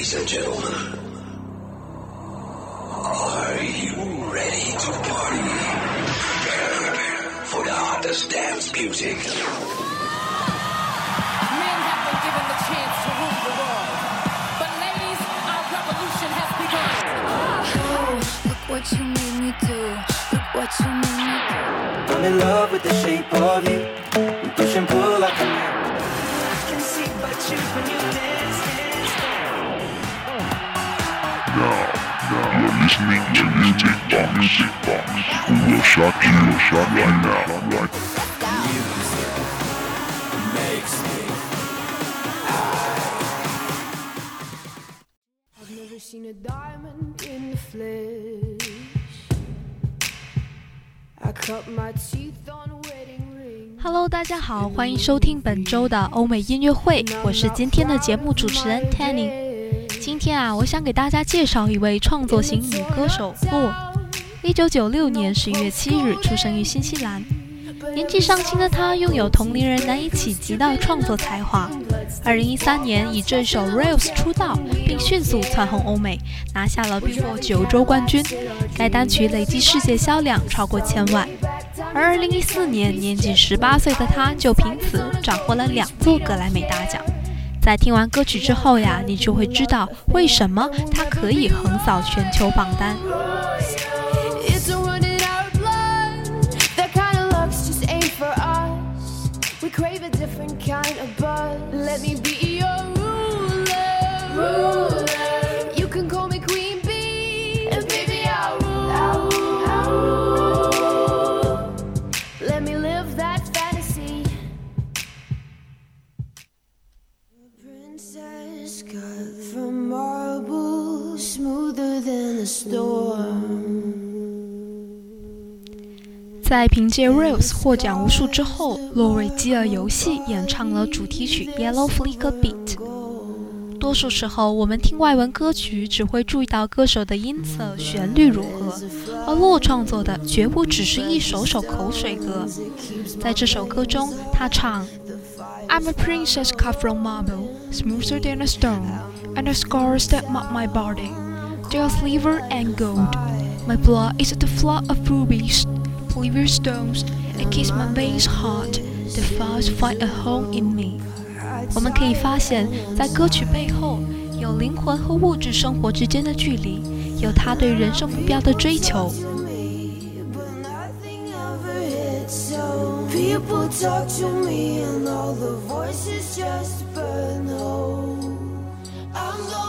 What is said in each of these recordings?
Ladies and gentlemen, are you ready to party? Prepare for the hottest dance music. Men have been given the chance to rule the world. But ladies, our revolution has begun. Oh, look what you made me do. Look what you made me do. I'm in love with the shape of you. hello 大家好欢迎收听本周的欧美音乐会我是今天的节目主持人 tenny 今天啊，我想给大家介绍一位创作型女歌手洛。一九九六年十一月七日出生于新西兰，年纪尚轻的她拥有同龄人难以企及的创作才华。二零一三年以这首《Rails》出道，并迅速窜红欧美，拿下了 Billboard 九周冠军。该单曲累计世界销量超过千万。而二零一四年，年仅十八岁的她就凭此斩获了两座格莱美大奖。在听完歌曲之后呀，你就会知道为什么它可以横扫全球榜单。在凭借《Rails》获奖无数之后，洛瑞基尔游戏演唱了主题曲《Yellow Flicker Beat》。多数时候，我们听外文歌曲只会注意到歌手的音色、旋律如何，而洛创作的绝不只是一首首口水歌。在这首歌中，他唱：“I'm a princess cut from marble, smoother than a stone, and the scars that mark my body, they are silver and gold. My blood is the flood of rubies, precious stones, and kiss my veins hard. The fires find a home in me.” 我们可以发现，在歌曲背后，有灵魂和物质生活之间的距离，有他对人生目标的追求。 but nothing ever hits so. People talk to me and all the voices just burn low. I'm going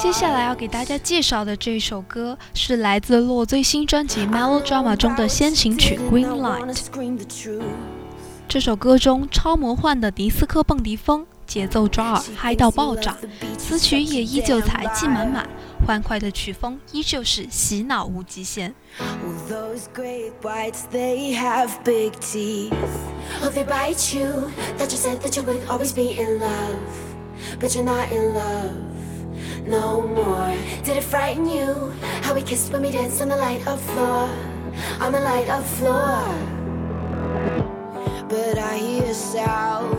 接下来要给大家介绍的这首歌是来自洛最新专辑《Melodrama》中的先行曲《Green Light》。这首歌中超魔幻的迪斯科蹦迪风，节奏抓耳，嗨到爆炸。词曲也依旧才气满满，欢快的曲风依旧是洗脑无极限。Those great whites, they have big teeth. Oh, they bite you. That you said that you would always be in love. But you're not in love no more. Did it frighten you? How we kissed when we danced on the light of floor. On the light of floor. But I hear sounds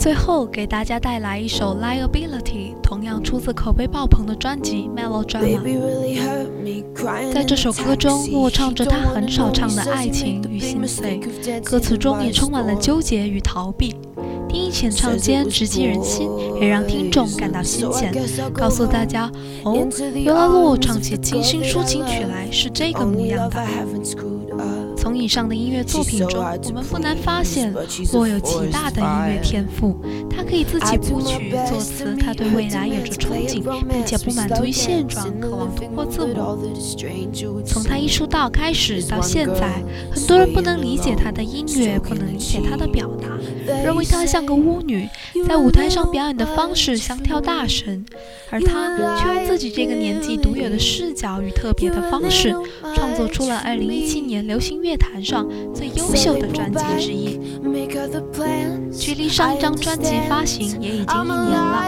最后给大家带来一首《Liability》，同样出自口碑爆棚的专辑《Melodrama》。在这首歌中，洛唱着他很少唱的爱情与心碎，歌词中也充满了纠结与逃避。听音浅唱间直击人心，也让听众感到新鲜。告诉大家，哦，原来洛唱起清新抒情曲来是这个模样的。从以上的音乐作品中，我们不难发现，洛有极大的音乐天赋。他可以自己谱曲作词，他对未来有着憧憬，并且不满足于现状，渴望突破自我。从他一出道开始到现在，很多人不能理解他的音乐，不能理解他的表达，认为他像个巫女，在舞台上表演的方式像跳大神，而他却用自己这个年纪独有的视角与特别的方式，创作出了2017年流行乐。乐坛上最优秀的专辑之一，距离上一张专辑发行也已经一年了。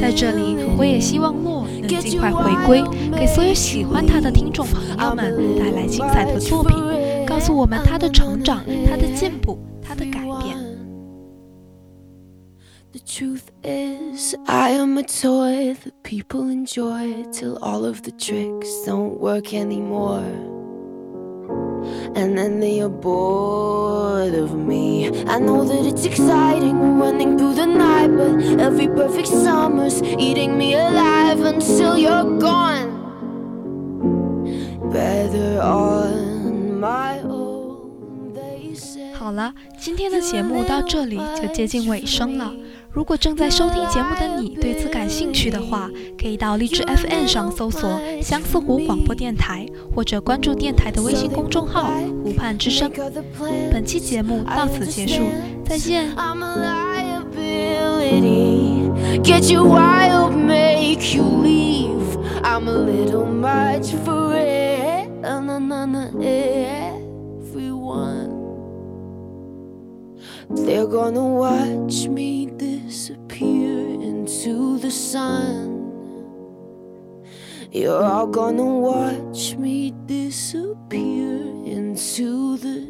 在这里，我也希望洛能尽快回归，给所有喜欢他的听众朋友们带来精彩的作品，告诉我们他的成长、他的进步、他的改变。and then they are bored of me. I know that it's exciting running through the night, but every perfect summer's eating me alive until you're gone. Better on my own, they say. 好了，今天的节目到这里就接近尾声了。 如果正在收听节目的你对此感兴趣的话，可以到荔枝 FM 上搜索“相思湖广播电台”，或者关注电台的微信公众号“湖畔之声”。本期节目到此结束，再见。They're gonna watch me disappear into the sun. You're all gonna watch me disappear into the